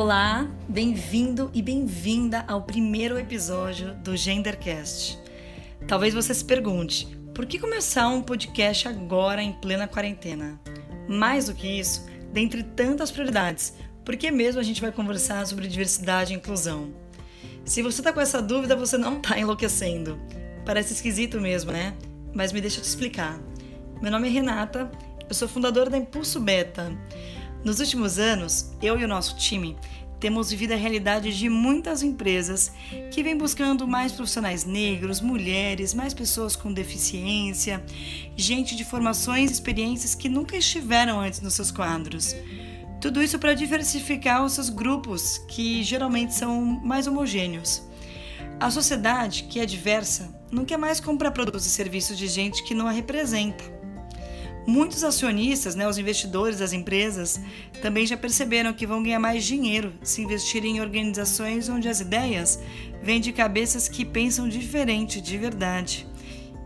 Olá, bem-vindo e bem-vinda ao primeiro episódio do Gendercast. Talvez você se pergunte, por que começar um podcast agora em plena quarentena? Mais do que isso, dentre tantas prioridades, por que mesmo a gente vai conversar sobre diversidade e inclusão? Se você está com essa dúvida, você não está enlouquecendo. Parece esquisito mesmo, né? Mas me deixa te explicar. Meu nome é Renata, eu sou fundadora da Impulso Beta. Nos últimos anos, eu e o nosso time temos vivido a realidade de muitas empresas que vêm buscando mais profissionais negros, mulheres, mais pessoas com deficiência, gente de formações e experiências que nunca estiveram antes nos seus quadros. Tudo isso para diversificar os seus grupos, que geralmente são mais homogêneos. A sociedade, que é diversa, não quer mais comprar produtos e serviços de gente que não a representa. Muitos acionistas, né, os investidores das empresas, também já perceberam que vão ganhar mais dinheiro se investirem em organizações onde as ideias vêm de cabeças que pensam diferente de verdade.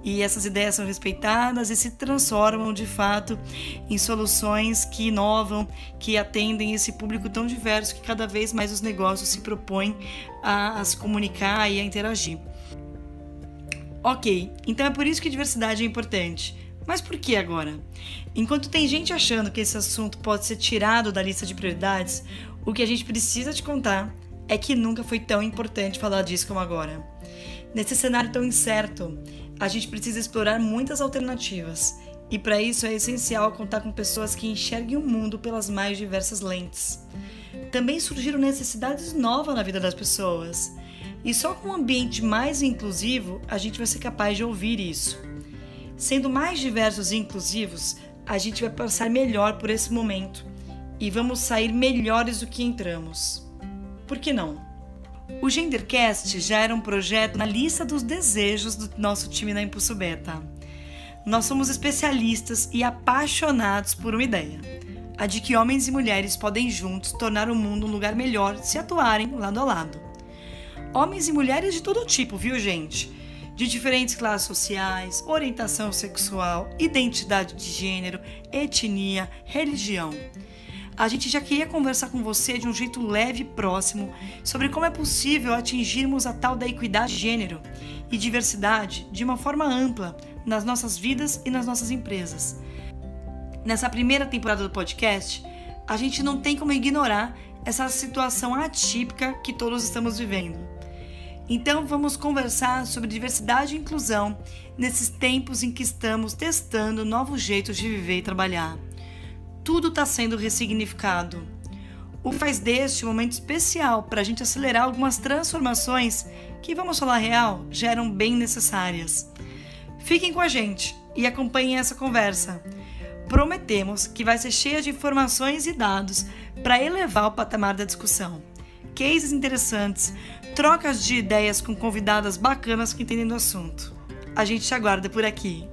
E essas ideias são respeitadas e se transformam de fato em soluções que inovam, que atendem esse público tão diverso que cada vez mais os negócios se propõem a, a se comunicar e a interagir. Ok, então é por isso que diversidade é importante mas por que agora? Enquanto tem gente achando que esse assunto pode ser tirado da lista de prioridades, o que a gente precisa te contar é que nunca foi tão importante falar disso como agora. Nesse cenário tão incerto, a gente precisa explorar muitas alternativas, e para isso é essencial contar com pessoas que enxerguem o mundo pelas mais diversas lentes. Também surgiram necessidades novas na vida das pessoas, e só com um ambiente mais inclusivo a gente vai ser capaz de ouvir isso. Sendo mais diversos e inclusivos, a gente vai passar melhor por esse momento e vamos sair melhores do que entramos. Por que não? O Gendercast já era um projeto na lista dos desejos do nosso time na Impulso Beta. Nós somos especialistas e apaixonados por uma ideia: a de que homens e mulheres podem juntos tornar o mundo um lugar melhor se atuarem lado a lado. Homens e mulheres de todo tipo, viu, gente? De diferentes classes sociais, orientação sexual, identidade de gênero, etnia, religião. A gente já queria conversar com você de um jeito leve e próximo sobre como é possível atingirmos a tal da equidade de gênero e diversidade de uma forma ampla nas nossas vidas e nas nossas empresas. Nessa primeira temporada do podcast, a gente não tem como ignorar essa situação atípica que todos estamos vivendo. Então vamos conversar sobre diversidade e inclusão nesses tempos em que estamos testando novos jeitos de viver e trabalhar. Tudo está sendo ressignificado. O faz deste um momento especial para a gente acelerar algumas transformações que, vamos falar real, já eram bem necessárias. Fiquem com a gente e acompanhem essa conversa. Prometemos que vai ser cheia de informações e dados para elevar o patamar da discussão. Cases interessantes, trocas de ideias com convidadas bacanas que entendem do assunto. A gente te aguarda por aqui.